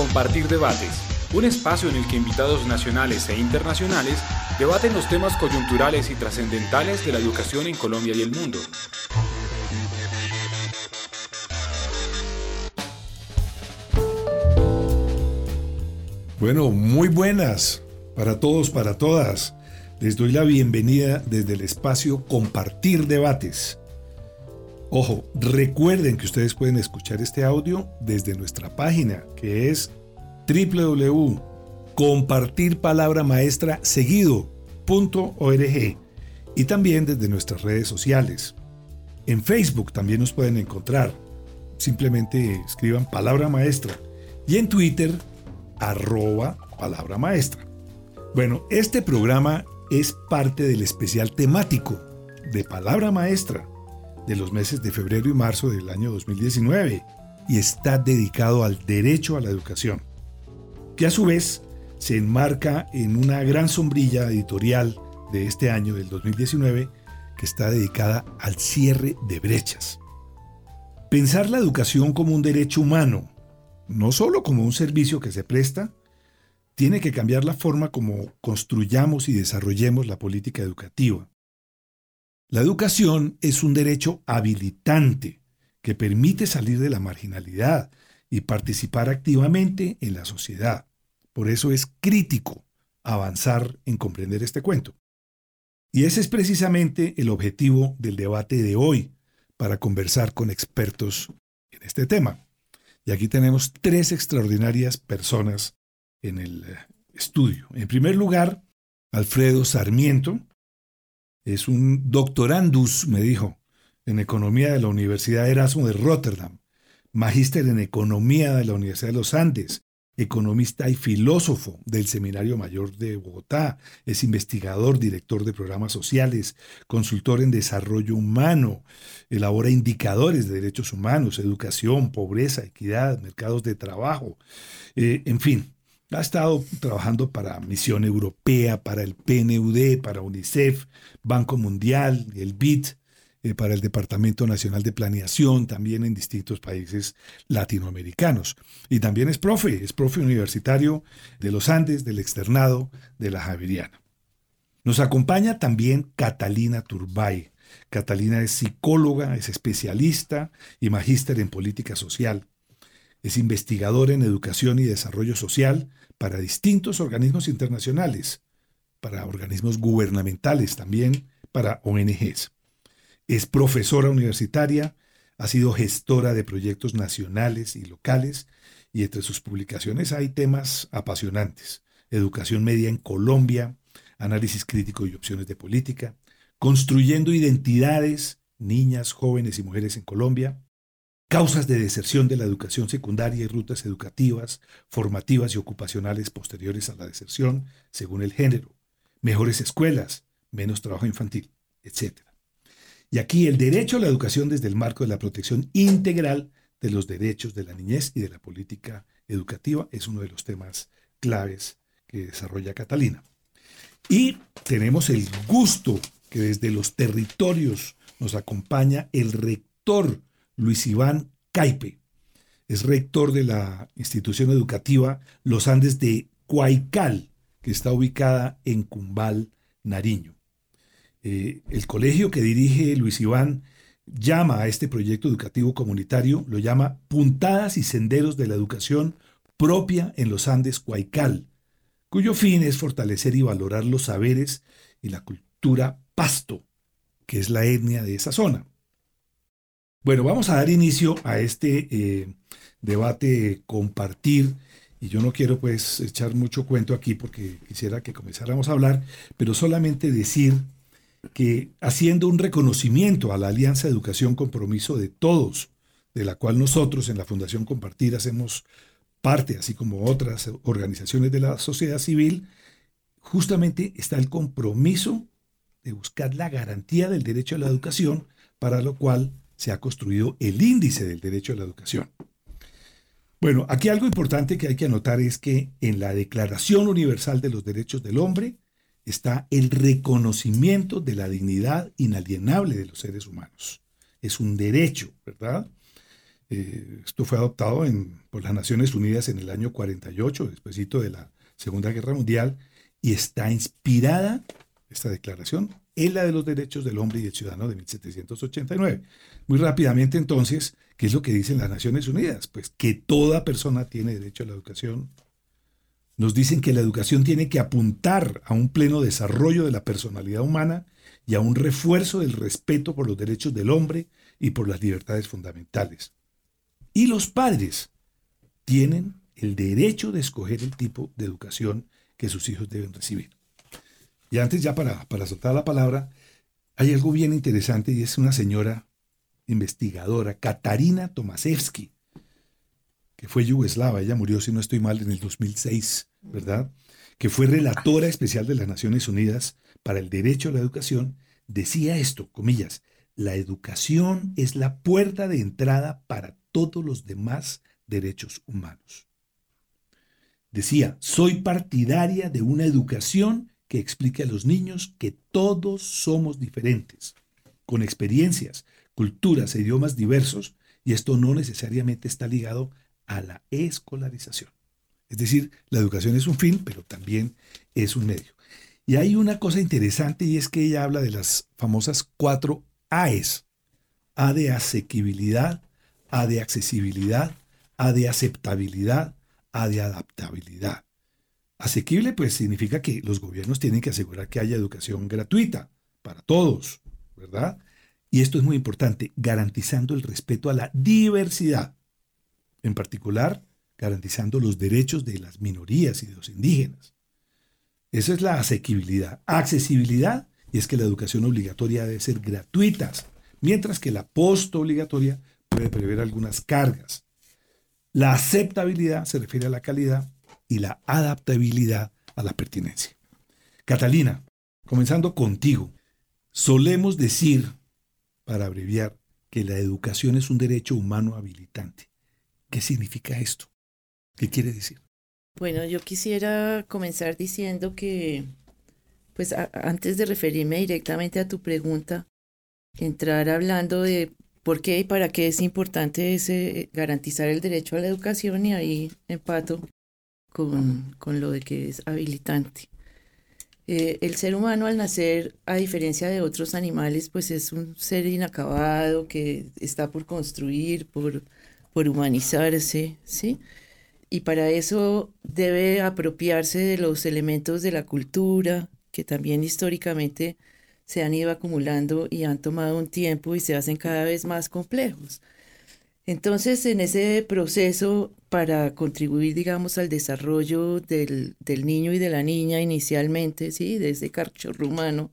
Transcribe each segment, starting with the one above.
Compartir Debates, un espacio en el que invitados nacionales e internacionales debaten los temas coyunturales y trascendentales de la educación en Colombia y el mundo. Bueno, muy buenas para todos, para todas. Les doy la bienvenida desde el espacio Compartir Debates. Ojo, recuerden que ustedes pueden escuchar este audio desde nuestra página que es www.compartirpalabramaestraseguido.org y también desde nuestras redes sociales. En Facebook también nos pueden encontrar. Simplemente escriban palabra maestra. Y en Twitter, arroba palabra maestra. Bueno, este programa es parte del especial temático de Palabra Maestra de los meses de febrero y marzo del año 2019 y está dedicado al derecho a la educación, que a su vez se enmarca en una gran sombrilla editorial de este año del 2019 que está dedicada al cierre de brechas. Pensar la educación como un derecho humano, no solo como un servicio que se presta, tiene que cambiar la forma como construyamos y desarrollemos la política educativa. La educación es un derecho habilitante que permite salir de la marginalidad y participar activamente en la sociedad. Por eso es crítico avanzar en comprender este cuento. Y ese es precisamente el objetivo del debate de hoy, para conversar con expertos en este tema. Y aquí tenemos tres extraordinarias personas en el eh, estudio. En primer lugar, Alfredo Sarmiento es un doctorandus, me dijo, en economía de la Universidad Erasmo de Rotterdam, magíster en economía de la Universidad de los Andes, economista y filósofo del Seminario Mayor de Bogotá, es investigador, director de programas sociales, consultor en desarrollo humano, elabora indicadores de derechos humanos, educación, pobreza, equidad, mercados de trabajo, eh, en fin, ha estado trabajando para Misión Europea, para el PNUD, para UNICEF, Banco Mundial, el BID, eh, para el Departamento Nacional de Planeación, también en distintos países latinoamericanos. Y también es profe, es profe universitario de los Andes, del externado de la Javeriana. Nos acompaña también Catalina Turbay. Catalina es psicóloga, es especialista y magíster en política social. Es investigadora en educación y desarrollo social para distintos organismos internacionales, para organismos gubernamentales también, para ONGs. Es profesora universitaria, ha sido gestora de proyectos nacionales y locales y entre sus publicaciones hay temas apasionantes. Educación media en Colombia, análisis crítico y opciones de política, construyendo identidades, niñas, jóvenes y mujeres en Colombia, causas de deserción de la educación secundaria y rutas educativas, formativas y ocupacionales posteriores a la deserción, según el género, mejores escuelas, menos trabajo infantil, etc. Y aquí el derecho a la educación desde el marco de la protección integral de los derechos de la niñez y de la política educativa es uno de los temas claves que desarrolla Catalina. Y tenemos el gusto que desde los territorios nos acompaña el rector Luis Iván Caipe. Es rector de la institución educativa Los Andes de Cuaycal, que está ubicada en Cumbal, Nariño. Eh, el colegio que dirige Luis Iván llama a este proyecto educativo comunitario, lo llama Puntadas y Senderos de la Educación propia en los Andes Cuaycal, cuyo fin es fortalecer y valorar los saberes y la cultura pasto, que es la etnia de esa zona. Bueno, vamos a dar inicio a este eh, debate compartir. Y yo no quiero pues echar mucho cuento aquí porque quisiera que comenzáramos a hablar, pero solamente decir que haciendo un reconocimiento a la Alianza Educación Compromiso de Todos, de la cual nosotros en la Fundación Compartir hacemos parte, así como otras organizaciones de la sociedad civil, justamente está el compromiso de buscar la garantía del derecho a la educación, para lo cual se ha construido el índice del derecho a la educación. Bueno, aquí algo importante que hay que anotar es que en la Declaración Universal de los Derechos del Hombre está el reconocimiento de la dignidad inalienable de los seres humanos. Es un derecho, ¿verdad? Eh, esto fue adoptado por las Naciones Unidas en el año 48, después de la Segunda Guerra Mundial, y está inspirada, esta declaración, en la de los derechos del hombre y del ciudadano de 1789. Muy rápidamente entonces, ¿qué es lo que dicen las Naciones Unidas? Pues que toda persona tiene derecho a la educación. Nos dicen que la educación tiene que apuntar a un pleno desarrollo de la personalidad humana y a un refuerzo del respeto por los derechos del hombre y por las libertades fundamentales. Y los padres tienen el derecho de escoger el tipo de educación que sus hijos deben recibir. Y antes ya para, para soltar la palabra, hay algo bien interesante y es una señora investigadora, Katarina Tomasevsky, que fue yugoslava, ella murió, si no estoy mal, en el 2006, ¿verdad? Que fue relatora especial de las Naciones Unidas para el Derecho a la Educación, decía esto, comillas, la educación es la puerta de entrada para todos los demás derechos humanos. Decía, soy partidaria de una educación que explique a los niños que todos somos diferentes, con experiencias, culturas e idiomas diversos, y esto no necesariamente está ligado a la escolarización. Es decir, la educación es un fin, pero también es un medio. Y hay una cosa interesante y es que ella habla de las famosas cuatro AES. A de asequibilidad, A de accesibilidad, A de aceptabilidad, A de adaptabilidad. Asequible pues significa que los gobiernos tienen que asegurar que haya educación gratuita para todos, ¿verdad? Y esto es muy importante, garantizando el respeto a la diversidad, en particular garantizando los derechos de las minorías y de los indígenas. Esa es la asequibilidad. Accesibilidad, y es que la educación obligatoria debe ser gratuita, mientras que la post obligatoria puede prever algunas cargas. La aceptabilidad se refiere a la calidad y la adaptabilidad a la pertinencia. Catalina, comenzando contigo, solemos decir, para abreviar, que la educación es un derecho humano habilitante. ¿Qué significa esto? ¿Qué quiere decir? Bueno, yo quisiera comenzar diciendo que, pues antes de referirme directamente a tu pregunta, entrar hablando de por qué y para qué es importante ese, garantizar el derecho a la educación y ahí empato con, con lo de que es habilitante. Eh, el ser humano al nacer, a diferencia de otros animales, pues es un ser inacabado que está por construir, por, por humanizarse, ¿sí? Y para eso debe apropiarse de los elementos de la cultura, que también históricamente se han ido acumulando y han tomado un tiempo y se hacen cada vez más complejos. Entonces, en ese proceso para contribuir, digamos, al desarrollo del, niño y de la niña inicialmente, ¿sí? Desde carchorro humano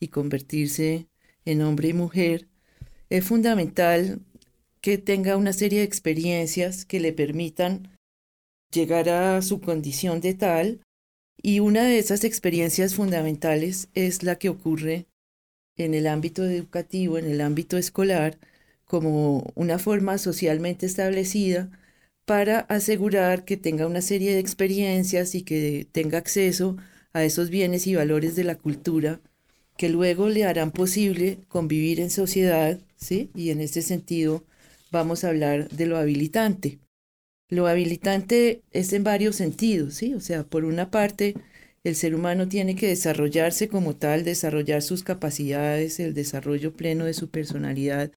y convertirse en hombre y mujer, es fundamental que tenga una serie de experiencias que le permitan llegar a su condición de tal y una de esas experiencias fundamentales es la que ocurre en el ámbito educativo, en el ámbito escolar, como una forma socialmente establecida para asegurar que tenga una serie de experiencias y que tenga acceso a esos bienes y valores de la cultura que luego le harán posible convivir en sociedad, ¿sí? Y en ese sentido vamos a hablar de lo habilitante. Lo habilitante es en varios sentidos, ¿sí? O sea, por una parte, el ser humano tiene que desarrollarse como tal, desarrollar sus capacidades, el desarrollo pleno de su personalidad,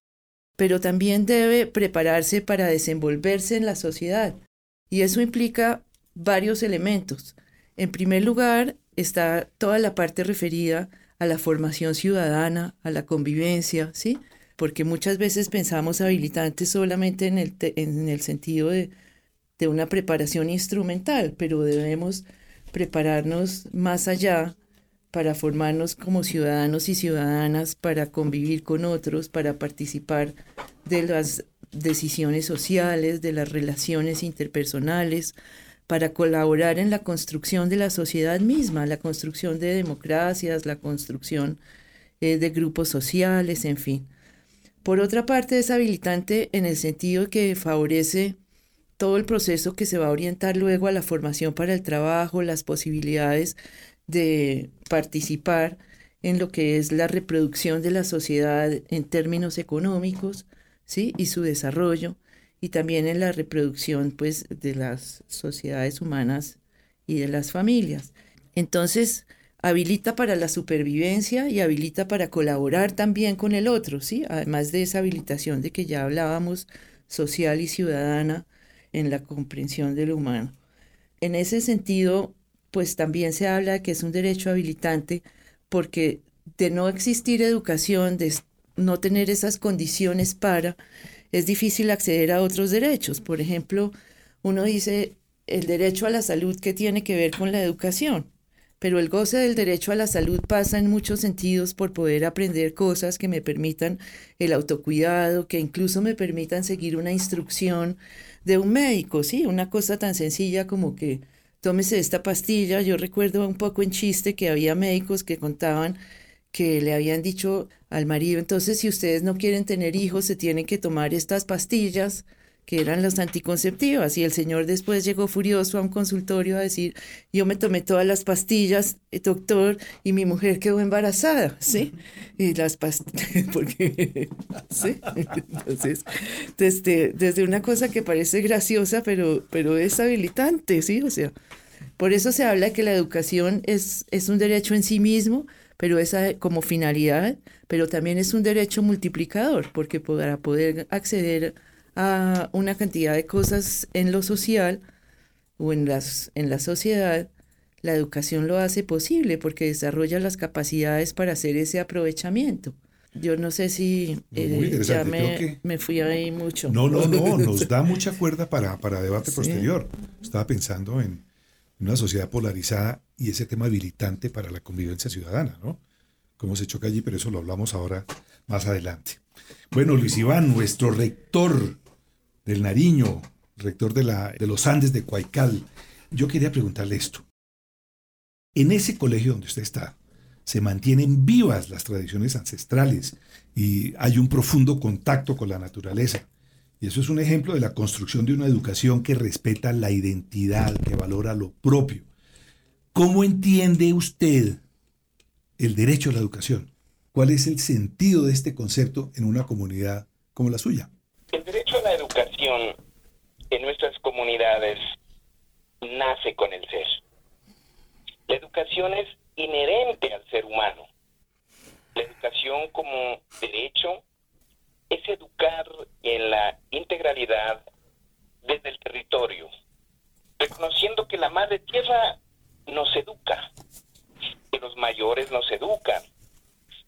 pero también debe prepararse para desenvolverse en la sociedad. Y eso implica varios elementos. En primer lugar, está toda la parte referida a la formación ciudadana, a la convivencia, ¿sí? Porque muchas veces pensamos habilitantes solamente en el, en el sentido de, de una preparación instrumental, pero debemos prepararnos más allá para formarnos como ciudadanos y ciudadanas, para convivir con otros, para participar de las decisiones sociales, de las relaciones interpersonales, para colaborar en la construcción de la sociedad misma, la construcción de democracias, la construcción eh, de grupos sociales, en fin. Por otra parte, es habilitante en el sentido que favorece todo el proceso que se va a orientar luego a la formación para el trabajo, las posibilidades de participar en lo que es la reproducción de la sociedad en términos económicos, ¿sí? Y su desarrollo. y también en la reproducción pues de las sociedades humanas y de las familias. Entonces, habilita para la supervivencia y habilita para colaborar también con el otro, ¿sí? Además de esa habilitación de que ya hablábamos social y ciudadana en la comprensión de lo humano. En ese sentido, pues también se habla de que es un derecho habilitante porque de no existir educación, de no tener esas condiciones para, es difícil acceder a otros derechos. Por ejemplo, uno dice el derecho a la salud que tiene que ver con la educación, pero el goce del derecho a la salud pasa en muchos sentidos por poder aprender cosas que me permitan el autocuidado, que incluso me permitan seguir una instrucción de un médico, ¿sí? Una cosa tan sencilla como que tómese esta pastilla. Yo recuerdo un poco en chiste que había médicos que contaban que le habían dicho al marido, entonces si ustedes no quieren tener hijos, se tienen que tomar estas pastillas que eran las anticonceptivas. Y el señor después llegó furioso a un consultorio a decir, yo me tomé todas las pastillas, eh, doctor, y mi mujer quedó embarazada, ¿sí? Y las pastillas, porque, ¿sí? Entonces, desde, desde una cosa que parece graciosa, pero, pero es habilitante, ¿sí? O sea, por eso se habla que la educación es, es un derecho en sí mismo, pero esa como finalidad, pero también es un derecho multiplicador, porque para poder acceder una cantidad de cosas en lo social o en, las, en la sociedad, la educación lo hace posible porque desarrolla las capacidades para hacer ese aprovechamiento. Yo no sé si eh, ya me, me, fui ahí mucho. No, no, no, nos da mucha cuerda para, para debate posterior. Estaba pensando en una sociedad polarizada y ese tema habilitante para la convivencia ciudadana, ¿no? Cómo se choca allí, pero eso lo hablamos ahora más adelante. Bueno, Luis Iván, nuestro rector del Nariño, rector de, los Andes de Cuaycal, yo quería preguntarle esto. En ese colegio donde usted está, se mantienen vivas las tradiciones ancestrales y hay un profundo contacto con la naturaleza. Y eso es un ejemplo de la construcción de una educación que respeta la identidad, que valora lo propio. ¿Cómo entiende usted el derecho a la educación? ¿Cuál es el sentido de este concepto en una comunidad como la suya? El derecho a la educación en nuestras comunidades nace con el ser. La educación es inherente al ser humano. La educación como derecho es educar en la integralidad desde el territorio, reconociendo que la madre tierra nos educa, que los mayores nos educan.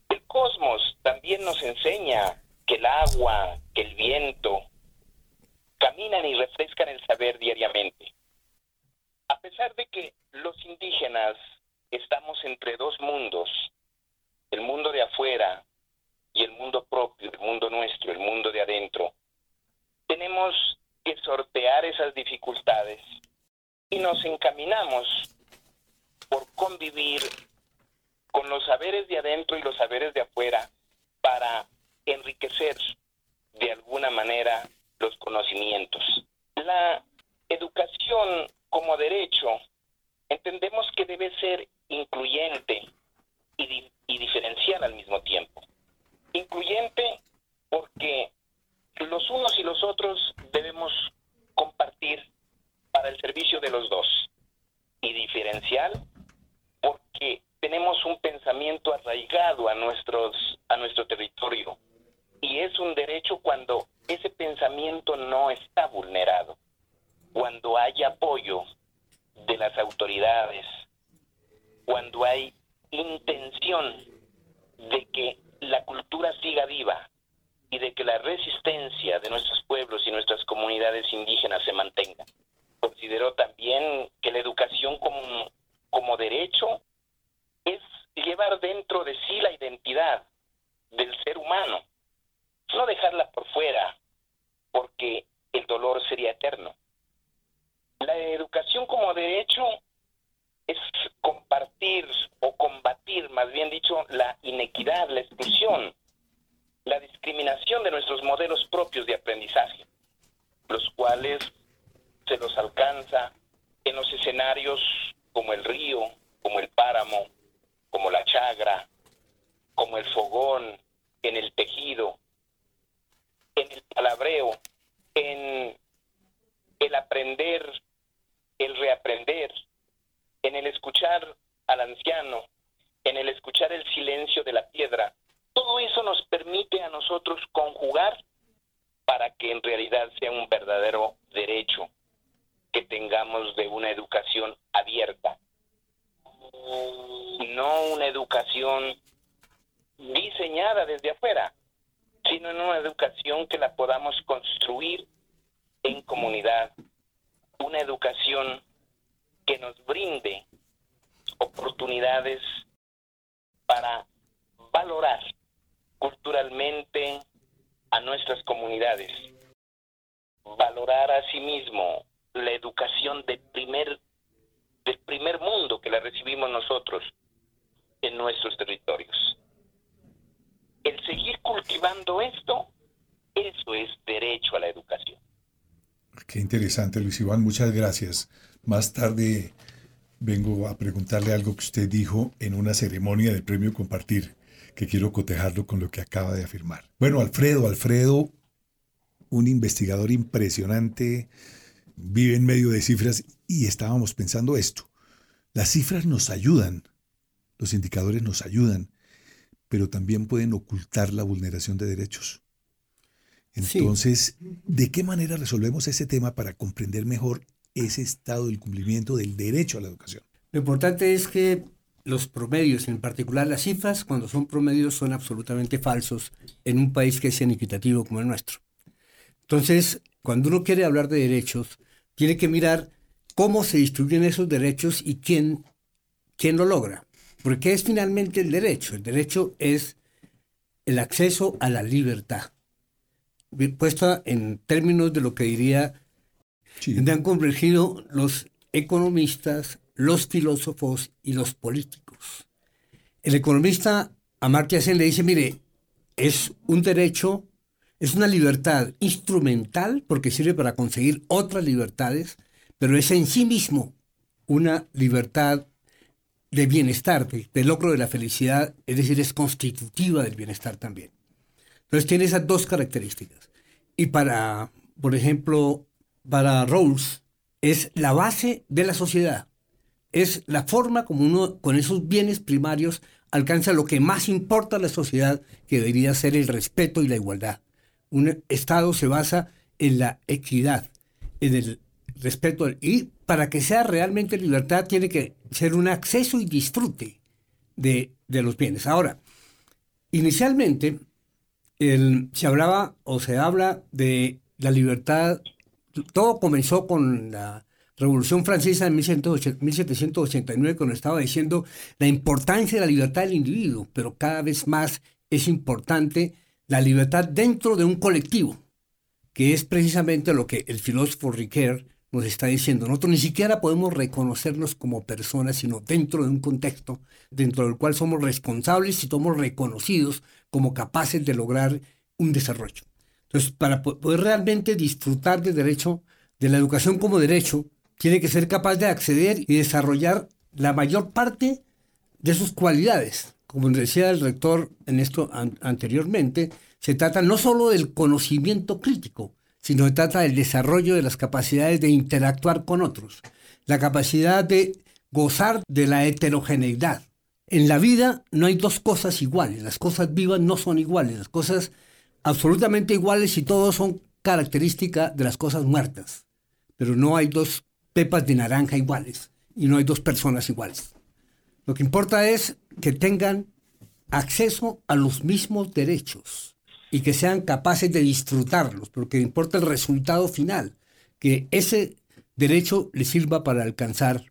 El cosmos también nos enseña que el agua, que el viento, caminan y refrescan el saber diariamente. A pesar de que los indígenas estamos entre dos mundos, el mundo de afuera y el mundo propio, el mundo nuestro, el mundo de adentro, tenemos que sortear esas dificultades y nos encaminamos por convivir con los saberes de adentro y los saberes de afuera para enriquecer de alguna manera los conocimientos. La educación como derecho entendemos que debe ser incluyente y, y diferencial al mismo tiempo incluyente porque los unos y los otros debemos compartir para el servicio de los dos. Y diferencial porque tenemos un pensamiento arraigado a, nuestros, a nuestro territorio. Y es un derecho cuando ese pensamiento no está vulnerado, cuando hay apoyo de las autoridades, cuando hay intención de que la cultura siga viva y de que la resistencia de nuestros pueblos y nuestras comunidades indígenas se mantenga. Considero también que la educación como, como derecho es llevar dentro de sí la identidad del ser humano, no dejarla por fuera, porque el dolor sería eterno. La educación como derecho es compartir o combatir, más bien dicho, la inequidad, la exclusión, la discriminación de nuestros modelos propios de aprendizaje, los cuales se los alcanza en los escenarios como el río, como el páramo, como la chagra, como el fogón, en el tejido, en el palabreo, en el aprender, el reaprender, en el escuchar al anciano, en el escuchar el silencio de la piedra, todo eso nos permite a nosotros conjugar para que en realidad sea un verdadero derecho que tengamos de una educación abierta, no una educación diseñada desde afuera, sino en una educación que la podamos construir en comunidad, una educación que nos brinde oportunidades para valorar culturalmente a nuestras comunidades, valorar a sí mismo la educación de primer, del primer mundo que la recibimos nosotros en nuestros territorios. El seguir cultivando esto, eso es derecho a la educación. Qué interesante, Luis Iván, muchas gracias. Más tarde vengo a preguntarle algo que usted dijo en una ceremonia del premio Compartir, que quiero cotejarlo con lo que acaba de afirmar. Bueno, Alfredo, Alfredo, un investigador impresionante, vive en medio de cifras y estábamos pensando esto. Las cifras nos ayudan, los indicadores nos ayudan, pero también pueden ocultar la vulneración de derechos. Entonces, ¿de qué manera resolvemos ese tema para comprender mejor ese estado del cumplimiento del derecho a la educación? Lo importante es que los promedios, en particular las cifras, cuando son promedios, son absolutamente falsos en un país que es inequitativo como el nuestro. Entonces, cuando uno quiere hablar de derechos, tiene que mirar cómo se distribuyen esos derechos y quién, quién lo logra. Porque es finalmente el derecho? El derecho es el acceso a la libertad puesta en términos de lo que diría, donde han convergido los economistas, los filósofos y los políticos. El economista Amartya Sen le dice, mire, es un derecho, es una libertad instrumental porque sirve para conseguir otras libertades, pero es en sí mismo una libertad de bienestar, de logro de la felicidad, es decir, es constitutiva del bienestar también. Entonces tiene esas dos características. Y para, por ejemplo, para Rawls, es la base de la sociedad. Es la forma como uno con esos bienes primarios alcanza lo que más importa a la sociedad, que debería ser el respeto y la igualdad. Un Estado se basa en la equidad, en el respeto. Y para que sea realmente libertad tiene que ser un acceso y disfrute de, de los bienes. Ahora, inicialmente se hablaba o se habla de la libertad, todo comenzó con la Revolución Francesa en 1789, cuando estaba diciendo la importancia de la libertad del individuo, pero cada vez más es importante la libertad dentro de un colectivo, que es precisamente lo que el filósofo Ricoeur nos está diciendo. Nosotros ni siquiera podemos reconocernos como personas, sino dentro de un contexto dentro del cual somos responsables y somos reconocidos como capaces de lograr un desarrollo. Entonces, para poder realmente disfrutar del derecho, de la educación como derecho, tiene que ser capaz de acceder y desarrollar la mayor parte de sus cualidades. Como decía el rector en esto anteriormente, se trata no solo del conocimiento crítico, sino se trata del desarrollo de las capacidades de interactuar con otros, la capacidad de gozar de la heterogeneidad, en la vida no hay dos cosas iguales, las cosas vivas no son iguales, las cosas absolutamente iguales y todos son características de las cosas muertas, pero no hay dos pepas de naranja iguales y no hay dos personas iguales. Lo que importa es que tengan acceso a los mismos derechos y que sean capaces de disfrutarlos, porque importa el resultado final, que ese derecho les sirva para alcanzar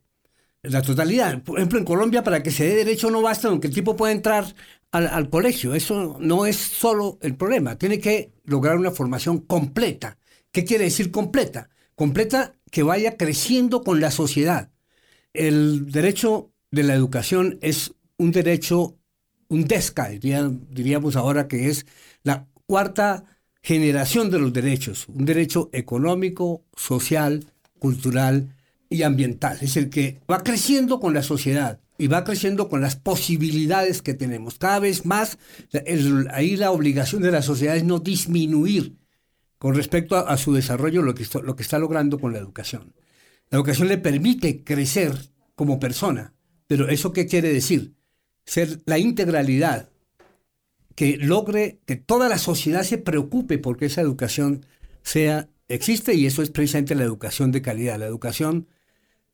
la totalidad. Por ejemplo, en Colombia, para que se dé derecho no basta aunque el tipo pueda entrar al, colegio. Eso no es solo el problema. Tiene que lograr una formación completa. ¿Qué quiere decir completa? Completa que vaya creciendo con la sociedad. El derecho de la educación es un derecho, un DESCA, diríamos ahora que es la cuarta generación de los derechos. Un derecho económico, social, cultural, y ambiental. Es el que va creciendo con la sociedad y va creciendo con las posibilidades que tenemos. Cada vez más, ahí la obligación de la sociedad es no disminuir con respecto a, su desarrollo, lo que, lo que está logrando con la educación. La educación le permite crecer como persona, pero ¿eso qué quiere decir? Ser la integralidad que logre que toda la sociedad se preocupe porque esa educación sea existe y eso es precisamente la educación de calidad, la educación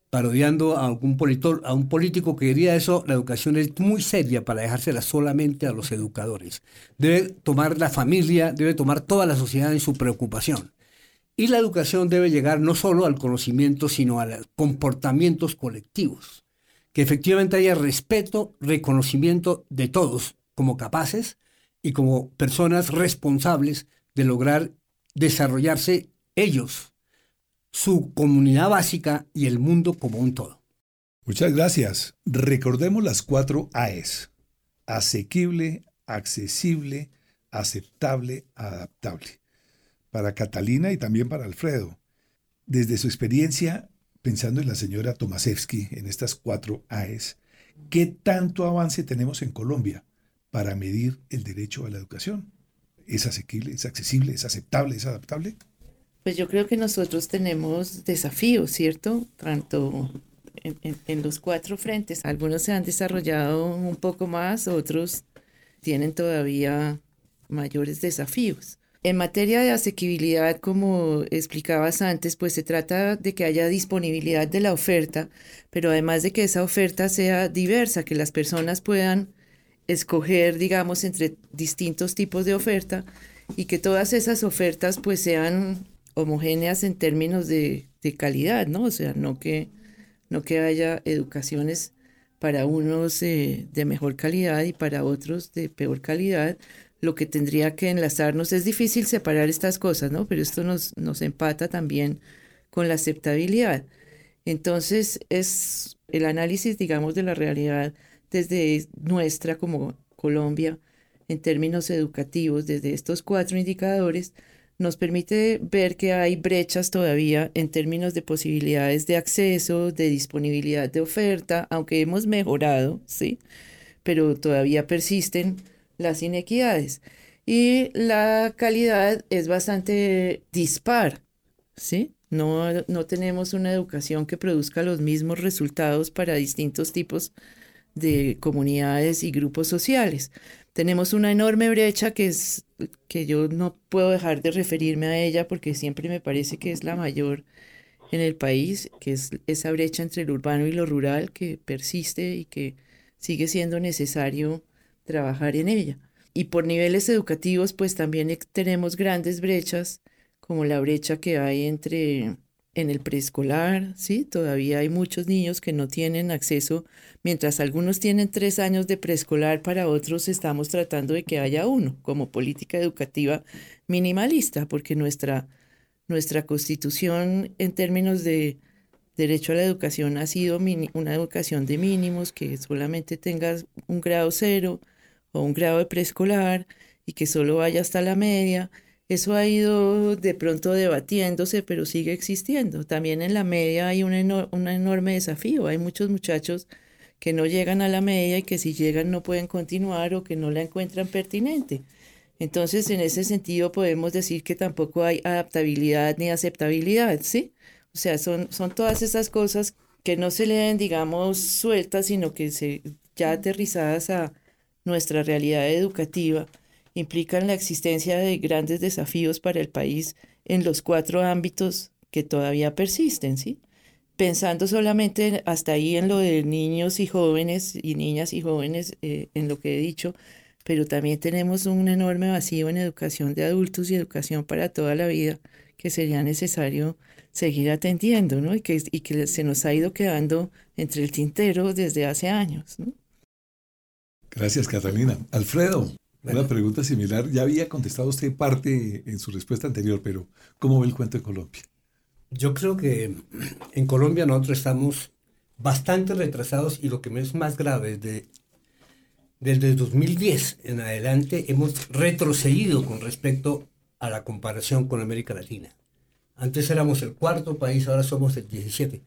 parodiando a, algún un político que diría eso, la educación es muy seria para dejársela solamente a los educadores. Debe tomar la familia, debe tomar toda la sociedad en su preocupación. Y la educación debe llegar no solo al conocimiento, sino a los comportamientos colectivos. Que efectivamente haya respeto, reconocimiento de todos como capaces y como personas responsables de lograr desarrollarse ellos, su comunidad básica y el mundo como un todo. Muchas gracias. Recordemos las cuatro AES. Asequible, accesible, aceptable, adaptable. Para Catalina y también para Alfredo. Desde su experiencia, pensando en la señora Tomasevsky, en estas cuatro AES, ¿qué tanto avance tenemos en Colombia para medir el derecho a la educación? ¿Es asequible, es accesible, es aceptable, es adaptable? Pues yo creo que nosotros tenemos desafíos, ¿cierto? Tanto en, los cuatro frentes. Algunos se han desarrollado un poco más, otros tienen todavía mayores desafíos. En materia de asequibilidad, como explicabas antes, pues se trata de que haya disponibilidad de la oferta, pero además de que esa oferta sea diversa, que las personas puedan escoger, digamos, entre distintos tipos de oferta y que todas esas ofertas pues sean homogéneas en términos de, calidad, ¿no? O sea, no que, no que haya educaciones para unos eh, de mejor calidad y para otros de peor calidad, lo que tendría que enlazarnos. Es difícil separar estas cosas, ¿no? Pero esto nos, nos empata también con la aceptabilidad. Entonces, es el análisis, digamos, de la realidad desde nuestra como Colombia, en términos educativos, desde estos cuatro indicadores, nos permite ver que hay brechas todavía en términos de posibilidades de acceso, de disponibilidad de oferta, aunque hemos mejorado, ¿sí? Pero todavía persisten las inequidades. Y la calidad es bastante dispar, ¿sí? No, no tenemos una educación que produzca los mismos resultados para distintos tipos de comunidades y grupos sociales. Tenemos una enorme brecha que es que yo no puedo dejar de referirme a ella porque siempre me parece que es la mayor en el país, que es esa brecha entre lo urbano y lo rural que persiste y que sigue siendo necesario trabajar en ella. Y por niveles educativos, pues también tenemos grandes brechas, como la brecha que hay entre en el preescolar, ¿sí? Todavía hay muchos niños que no tienen acceso, mientras algunos tienen tres años de preescolar, para otros estamos tratando de que haya uno, como política educativa minimalista, porque nuestra, nuestra constitución en términos de derecho a la educación ha sido una educación de mínimos, que solamente tengas un grado cero o un grado de preescolar y que solo vaya hasta la media eso ha ido de pronto debatiéndose, pero sigue existiendo. También en la media hay un, enorme desafío. Hay muchos muchachos que no llegan a la media y que si llegan no pueden continuar o que no la encuentran pertinente. Entonces, en ese sentido, podemos decir que tampoco hay adaptabilidad ni aceptabilidad, ¿sí? O sea, son, son todas esas cosas que no se leen, digamos, sueltas, sino que se, ya aterrizadas a nuestra realidad educativa implican la existencia de grandes desafíos para el país en los cuatro ámbitos que todavía persisten, ¿sí? Pensando solamente hasta ahí en lo de niños y jóvenes y niñas y jóvenes, eh, en lo que he dicho, pero también tenemos un enorme vacío en educación de adultos y educación para toda la vida que sería necesario seguir atendiendo, ¿no? Y que, y que se nos ha ido quedando entre el tintero desde hace años. Gracias, Catalina. Alfredo, una pregunta similar. Ya había contestado usted parte en su respuesta anterior, pero ¿cómo ve el cuento de Colombia? Yo creo que en Colombia nosotros estamos bastante retrasados y lo que es más grave, desde, desde 2010 en adelante hemos retrocedido con respecto a la comparación con América Latina. Antes éramos el cuarto país, ahora somos el 17.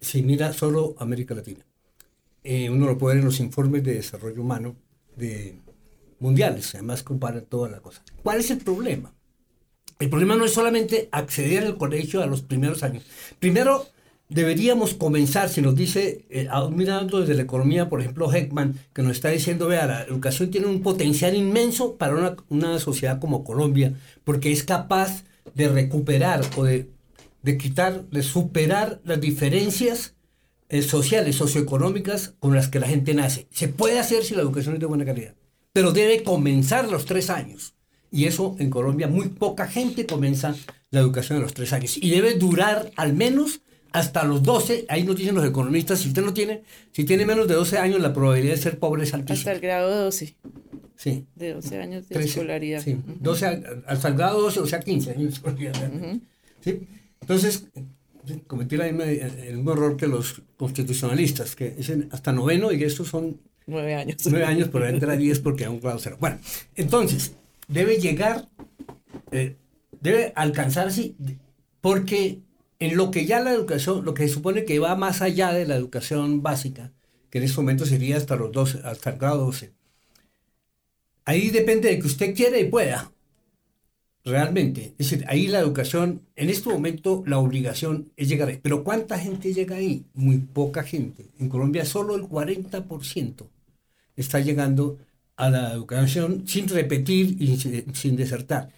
Si mira solo América Latina. Eh, uno lo puede ver en los informes de desarrollo humano de mundiales, además comparan toda la cosa. ¿Cuál es el problema? El problema no es solamente acceder al colegio a los primeros años. Primero, deberíamos comenzar, si nos dice, eh, mirando desde la economía, por ejemplo, Heckman, que nos está diciendo, vea, la educación tiene un potencial inmenso para una, sociedad como Colombia, porque es capaz de recuperar o de, de quitar, de superar las diferencias eh, sociales, socioeconómicas con las que la gente nace. Se puede hacer si la educación es de buena calidad, pero debe comenzar los tres años. Y eso en Colombia muy poca gente comienza la educación a los tres años. Y debe durar al menos hasta los 12, ahí nos dicen los economistas, si usted no tiene, si tiene menos de 12 años, la probabilidad de ser pobre es altísima. Hasta el grado 12. Sí. De 12 años de escolaridad. Sí, 12, hasta el grado 12, o sea, 15 años de escolaridad. ¿Sí? Entonces, cometí el mismo error que los constitucionalistas, que dicen hasta noveno y estos son... Nueve años. Nueve años, pero entra 10 porque a un grado cero. Bueno, entonces, debe llegar, eh, debe alcanzarse, porque en lo que ya la educación, lo que se supone que va más allá de la educación básica, que en este momento sería hasta los 12, hasta el grado 12. Ahí depende de que usted quiera y pueda. Realmente. Es decir, ahí la educación, en este momento la obligación es llegar ahí. Pero ¿cuánta gente llega ahí? Muy poca gente. En Colombia solo el 40% está llegando a la educación sin repetir y sin, desertar.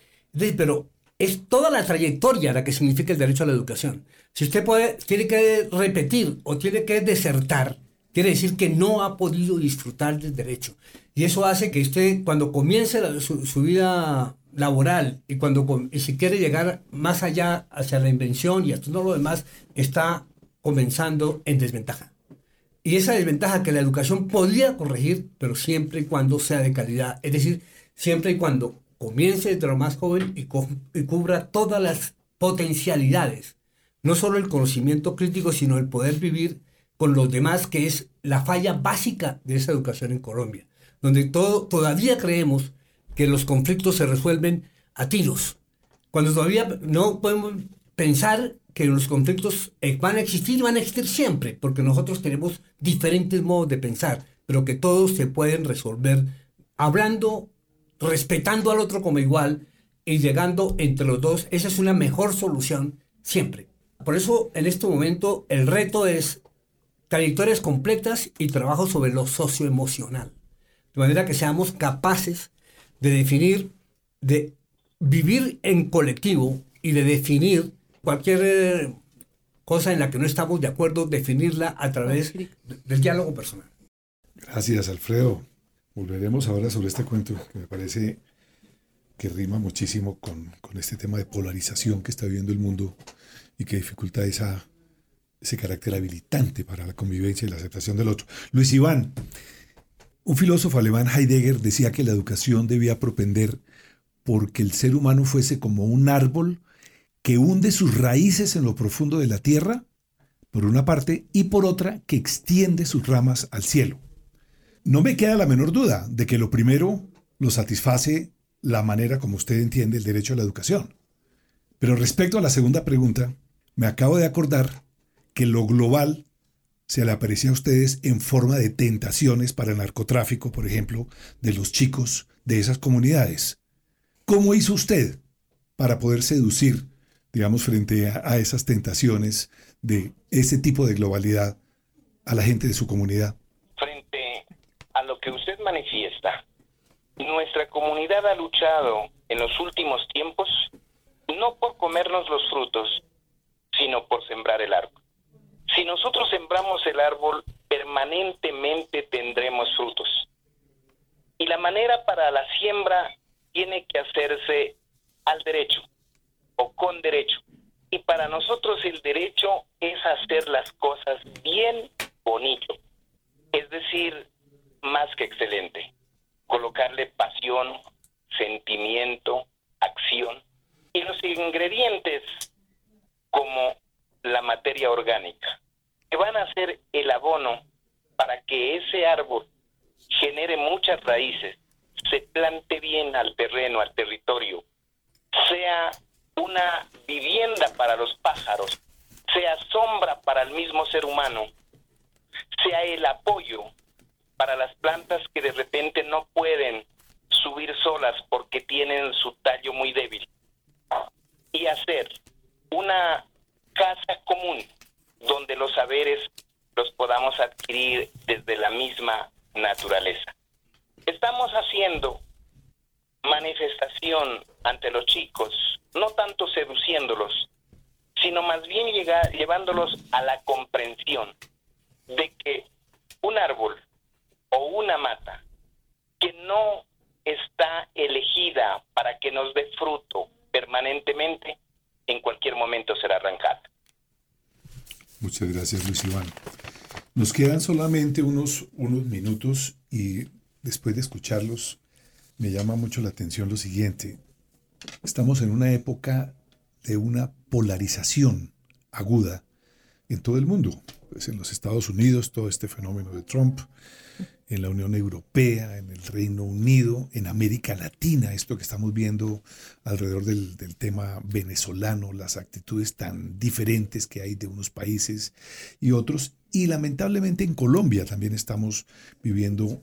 pero es toda la trayectoria la que significa el derecho a la educación. Si usted tiene que repetir o tiene que desertar, quiere decir que no ha podido disfrutar del derecho. Y eso hace que usted, cuando comience su, vida laboral y cuando y si quiere llegar más allá hacia la invención y hasta todo lo demás, está comenzando en desventaja. Y esa desventaja que la educación podría corregir, pero siempre y cuando sea de calidad. Es decir, siempre y cuando comience desde lo más joven y, cubra todas las potencialidades, no solo el conocimiento crítico, sino el poder vivir con los demás, que es la falla básica de esa educación en Colombia, donde todo, todavía creemos que los conflictos se resuelven a tiros, cuando todavía no podemos pensar que los conflictos eh, van a existir, van a existir siempre, porque nosotros tenemos diferentes modos de pensar, pero que todos se pueden resolver hablando respetando al otro como igual y llegando entre los dos, esa es una mejor solución siempre. Por eso en este momento el reto es trayectorias completas y trabajo sobre lo socioemocional. De manera que seamos capaces de definir, de vivir en colectivo y de definir cualquier eh, cosa en la que no estamos de acuerdo, definirla a través del diálogo personal. Gracias, Alfredo. Volveremos ahora sobre este cuento que me parece que rima muchísimo con, este tema de polarización que está viviendo el mundo y que dificulta esa, ese carácter habilitante para la convivencia y la aceptación del otro. Luis Iván, un filósofo alemán Heidegger decía que la educación debía propender porque el ser humano fuese como un árbol que hunde sus raíces en lo profundo de la tierra, por una parte, y por otra, que extiende sus ramas al cielo. No me queda la menor duda de que lo primero lo satisface la manera como usted entiende el derecho a la educación. Pero respecto a la segunda pregunta, me acabo de acordar que lo global se le aparecía a ustedes en forma de tentaciones para el narcotráfico, por ejemplo, de los chicos de esas comunidades. ¿Cómo hizo usted para poder seducir, digamos, frente a, a esas tentaciones de ese tipo de globalidad a la gente de su comunidad? lo que usted manifiesta, nuestra comunidad ha luchado en los últimos tiempos no por comernos los frutos, sino por sembrar el árbol. Si nosotros sembramos el árbol, permanentemente tendremos frutos. Y la manera para la siembra tiene que hacerse al derecho o con derecho. Y para nosotros el derecho es hacer las cosas bien bonito. Es decir, más que excelente. Colocarle pasión, sentimiento, acción y los ingredientes como la materia orgánica, que van a ser el abono para que ese árbol genere muchas raíces, se plante bien al terreno, al territorio, sea una vivienda para los pájaros, sea sombra para el mismo ser humano, sea el apoyo para las plantas que de repente no pueden subir solas porque tienen su tallo muy débil. y hacer una casa común donde los saberes los podamos adquirir desde la misma naturaleza. Estamos haciendo manifestación ante los chicos, no tanto seduciéndolos, sino más bien llevándolos a la comprensión de que un árbol o una mata que no está elegida para que nos dé fruto permanentemente, en cualquier momento será arrancada. Muchas gracias, Luis Iván. Nos quedan solamente unos, unos minutos y después de escucharlos, me llama mucho la atención lo siguiente. Estamos en una época de una polarización aguda en todo el mundo. Pues en los Estados Unidos, todo este fenómeno de Trump, en la Unión Europea, en el Reino Unido, en América Latina, esto que estamos viendo alrededor del, del, tema venezolano, las actitudes tan diferentes que hay de unos países y otros. Y lamentablemente en Colombia también estamos viviendo,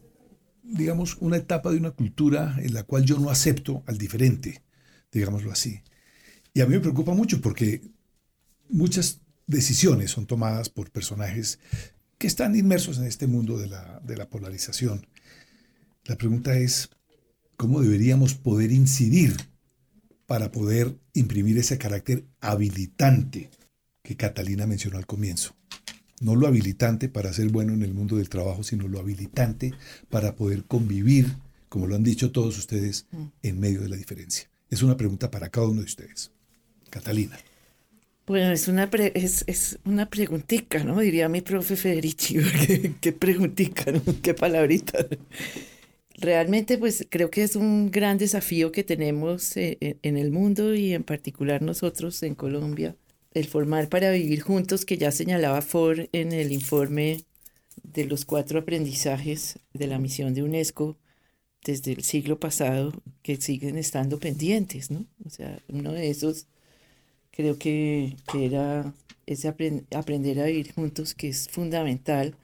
digamos, una etapa de una cultura en la cual yo no acepto al diferente, digámoslo así. Y a mí me preocupa mucho porque muchas decisiones son tomadas por personajes que están inmersos en este mundo de la, de la polarización. La pregunta es, ¿cómo deberíamos poder incidir para poder imprimir ese carácter habilitante que Catalina mencionó al comienzo? No lo habilitante para ser bueno en el mundo del trabajo, sino lo habilitante para poder convivir, como lo han dicho todos ustedes, mm. en medio de la diferencia. Es una pregunta para cada uno de ustedes. Catalina. Bueno, es una, es, es, una preguntica, ¿no? Diría mi profe Federici, ¿qué, preguntica, ¿no? qué palabrita. Realmente, pues creo que es un gran desafío que tenemos eh, en el mundo y en particular nosotros en Colombia, el formar para vivir juntos que ya señalaba Ford en el informe de los cuatro aprendizajes de la misión de UNESCO desde el siglo pasado que siguen estando pendientes, ¿no? O sea, uno de esos creo que, era ese aprender a vivir juntos que es fundamental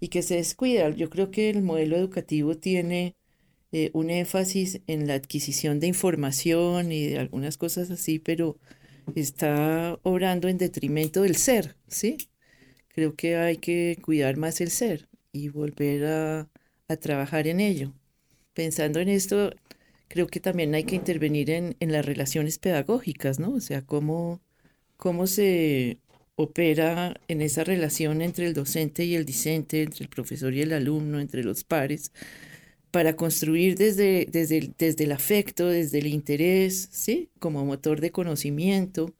y que se descuida. Yo creo que el modelo educativo tiene eh, un énfasis en la adquisición de información y de algunas cosas así, pero está obrando en detrimento del ser, ¿sí? Creo que hay que cuidar más el ser y volver a, a trabajar en ello. Pensando en esto, creo que también hay que intervenir en, en las relaciones pedagógicas, ¿no? O sea, cómo, cómo se opera en esa relación entre el docente y el discente, entre el profesor y el alumno, entre los pares, para construir desde, desde, el, desde el afecto, desde el interés, ¿sí? Como motor de conocimiento.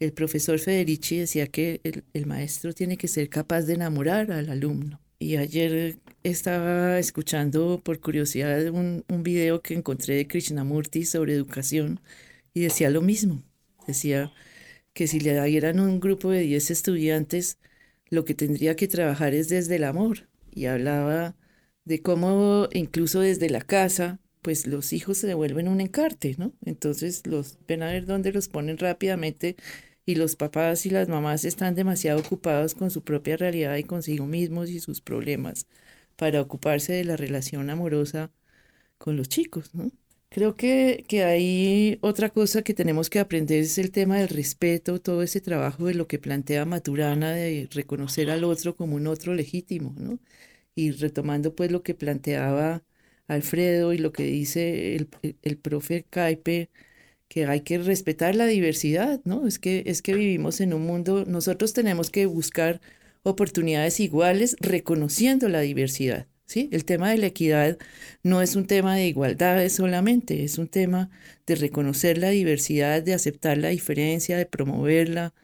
El profesor Federici decía que el, el maestro tiene que ser capaz de enamorar al alumno. Y ayer estaba escuchando por curiosidad un, un video que encontré de Krishnamurti sobre educación y decía lo mismo. Decía que si le dieran un grupo de 10 estudiantes, lo que tendría que trabajar es desde el amor. Y hablaba de cómo incluso desde la casa, pues los hijos se devuelven un encarte, ¿no? Entonces los ven a ver dónde los ponen rápidamente y los papás y las mamás están demasiado ocupados con su propia realidad y consigo mismos y sus problemas para ocuparse de la relación amorosa con los chicos, ¿no? Creo que, que hay otra cosa que tenemos que aprender es el tema del respeto, todo ese trabajo de lo que plantea Maturana de reconocer al otro como un otro legítimo, ¿no? Y retomando pues lo que planteaba Alfredo y lo que dice el, el, profe Caipe, que hay que respetar la diversidad, ¿no? Es que, es que vivimos en un mundo, nosotros tenemos que buscar oportunidades iguales reconociendo la diversidad, ¿sí? El tema de la equidad no es un tema de igualdad solamente, es un tema de reconocer la diversidad, de aceptar la diferencia, de promoverla,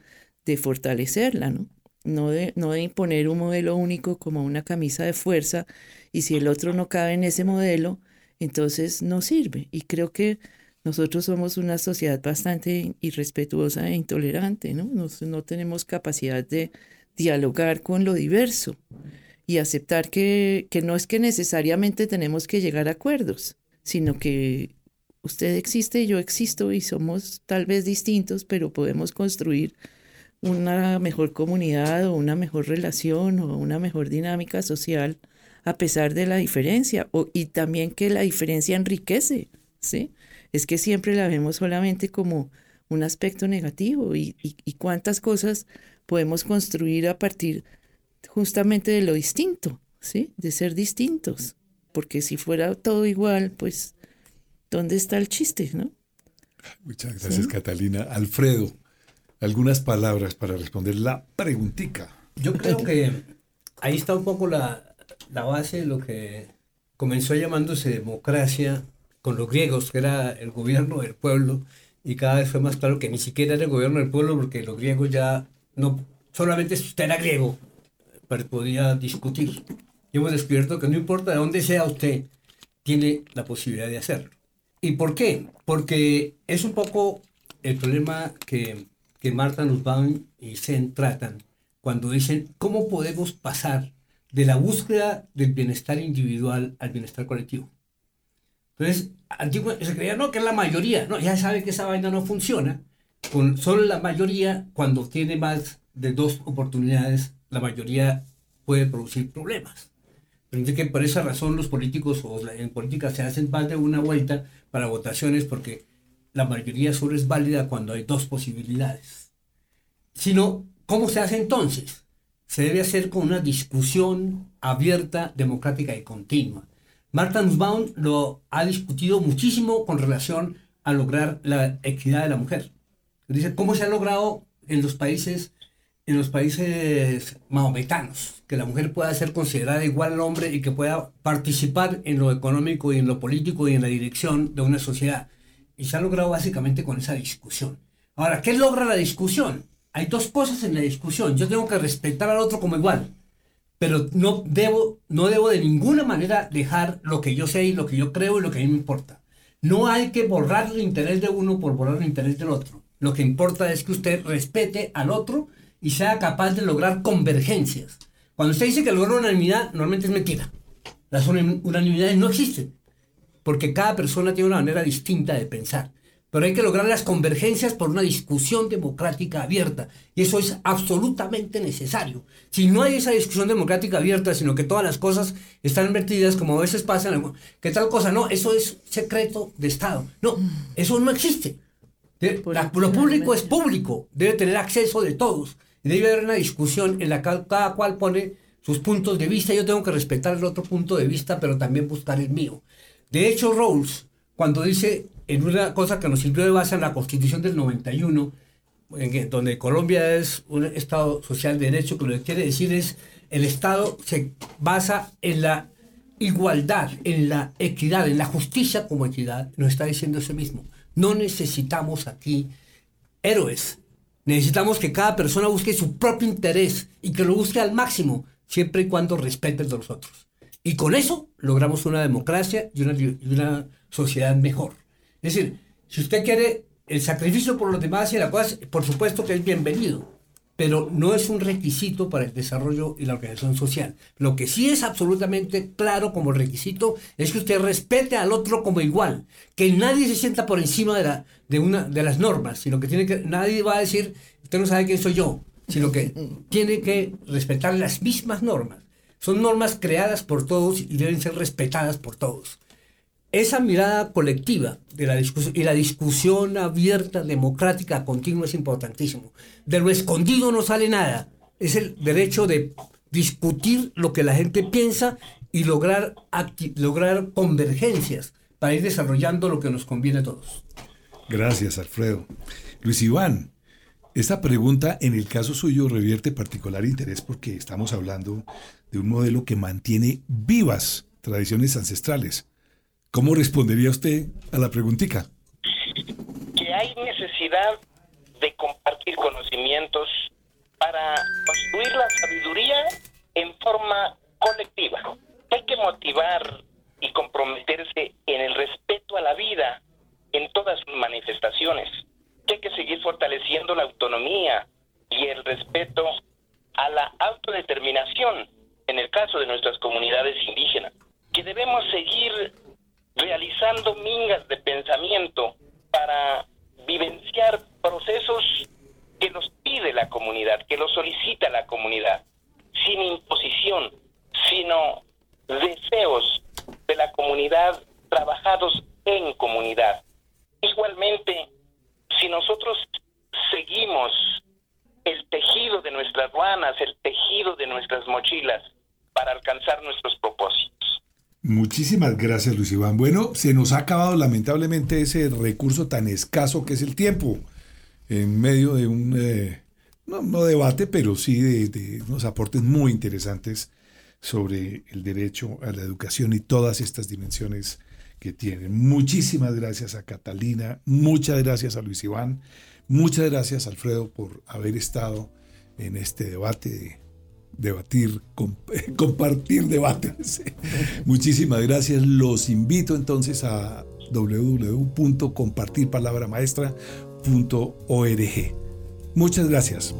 de fortalecerla, ¿no? No de, no imponer un modelo único como una camisa de fuerza y si el otro no cabe en ese modelo, entonces no sirve. Y creo que nosotros somos una sociedad bastante irrespetuosa e intolerante, ¿no? no tenemos capacidad de dialogar con lo diverso y aceptar que, que no es que necesariamente tenemos que llegar a acuerdos, sino que usted existe yo existo y somos tal vez distintos, pero podemos construir una mejor comunidad o una mejor relación o una mejor dinámica social a pesar de la diferencia o, y también que la diferencia enriquece, ¿sí? es que siempre la vemos solamente como un aspecto negativo y, y cuántas cosas podemos construir a partir justamente de lo distinto, ¿sí? De ser distintos. Porque si fuera todo igual, pues, ¿dónde está el chiste, no? Muchas gracias, Catalina. Alfredo, algunas palabras para responder la preguntica. Yo creo que ahí está un poco la, la base de lo que comenzó llamándose democracia con los griegos, que era el gobierno del pueblo, y cada vez fue más claro que ni siquiera era el gobierno del pueblo, porque los griegos ya no, solamente si usted era griego, podía discutir. Y hemos descubierto que no importa de dónde sea usted, tiene la posibilidad de hacerlo. ¿Y por qué? Porque es un poco el problema que, que Marta Nussbaum y Zen tratan cuando dicen cómo podemos pasar de la búsqueda del bienestar individual al bienestar colectivo. Entonces, antiguo se creía, no, que es la mayoría. No, ya sabe que esa vaina no funciona. Con solo la mayoría, cuando tiene más de dos oportunidades, la mayoría puede producir problemas. Pero que por esa razón los políticos o en política se hacen más de una vuelta para votaciones porque la mayoría solo es válida cuando hay dos posibilidades. Sino, ¿cómo se hace entonces? Se debe hacer con una discusión abierta, democrática y continua. Marta Nussbaum lo ha discutido muchísimo con relación a lograr la equidad de la mujer. Dice, ¿cómo se ha logrado en los países en los países mahometanos, que la mujer pueda ser considerada igual al hombre y que pueda participar en lo económico y en lo político y en la dirección de una sociedad. Y se ha logrado básicamente con esa discusión. Ahora, ¿qué logra la discusión? Hay dos cosas en la discusión. Yo tengo que respetar al otro como igual, pero no debo, no debo de ninguna manera dejar lo que yo sé y lo que yo creo y lo que a mí me importa. No hay que borrar el interés de uno por borrar el interés del otro. Lo que importa es que usted respete al otro y sea capaz de lograr convergencias. Cuando usted dice que logra unanimidad, normalmente es mentira. Las unanimidades no existen, porque cada persona tiene una manera distinta de pensar. Pero hay que lograr las convergencias por una discusión democrática abierta. Y eso es absolutamente necesario. Si no hay esa discusión democrática abierta, sino que todas las cosas están invertidas, como a veces pasa, que tal cosa, no, eso es secreto de Estado. No, eso no existe. lo público es público, debe tener acceso de todos debe haber una discusión en la que cada cual pone sus puntos de vista. Yo tengo que respetar el otro punto de vista, pero también buscar el mío. De hecho, Rawls, cuando dice en una cosa que nos sirvió de base en la Constitución del 91, en donde Colombia es un Estado social de derecho, que lo que quiere decir es el Estado se basa en la igualdad, en la equidad, en la justicia como equidad, nos está diciendo eso mismo. No necesitamos aquí héroes, Necesitamos que cada persona busque su propio interés y que lo busque al máximo, siempre y cuando respete el de los otros. Y con eso logramos una democracia y una, y una sociedad mejor. Es decir, si usted quiere el sacrificio por los demás y la cosa, por supuesto que es bienvenido pero no es un requisito para el desarrollo y la organización social. Lo que sí es absolutamente claro como requisito es que usted respete al otro como igual, que nadie se sienta por encima de, la, de, una, de las normas, sino que, tiene que nadie va a decir, usted no sabe quién soy yo, sino que tiene que respetar las mismas normas. Son normas creadas por todos y deben ser respetadas por todos esa mirada colectiva de la y la discusión abierta, democrática, continua es importantísimo. De lo escondido no sale nada. Es el derecho de discutir lo que la gente piensa y lograr, lograr convergencias para ir desarrollando lo que nos conviene a todos. Gracias, Alfredo. Luis Iván, esta pregunta en el caso suyo revierte particular interés porque estamos hablando de un modelo que mantiene vivas tradiciones ancestrales ¿Cómo respondería usted a la preguntita? Que hay necesidad de compartir conocimientos para construir la sabiduría en forma colectiva. Hay que motivar y comprometerse en el respeto a la vida en todas sus manifestaciones. Hay que seguir fortaleciendo la autonomía y el respeto a la autodeterminación en el caso de nuestras comunidades indígenas. Que debemos seguir realizando mingas de pensamiento para vivenciar procesos que nos pide la comunidad, que los solicita la comunidad, sin imposición, sino deseos de la comunidad trabajados en comunidad. Igualmente, si nosotros mochilas para alcanzar nuestros propósitos. Gracias, Luis Iván. Bueno, se nos ha acabado lamentablemente ese recurso tan escaso que es el tiempo en medio de un, eh, no, debate, pero sí de, de unos aportes muy interesantes sobre el derecho a la educación y todas estas dimensiones que tienen. Muchísimas gracias a Catalina, muchas gracias a Luis Iván, muchas gracias Alfredo por haber estado en este debate de debatir, compartir debates. Muchísimas gracias. Los invito entonces a www.compartirpalabramaestra.org. Muchas gracias.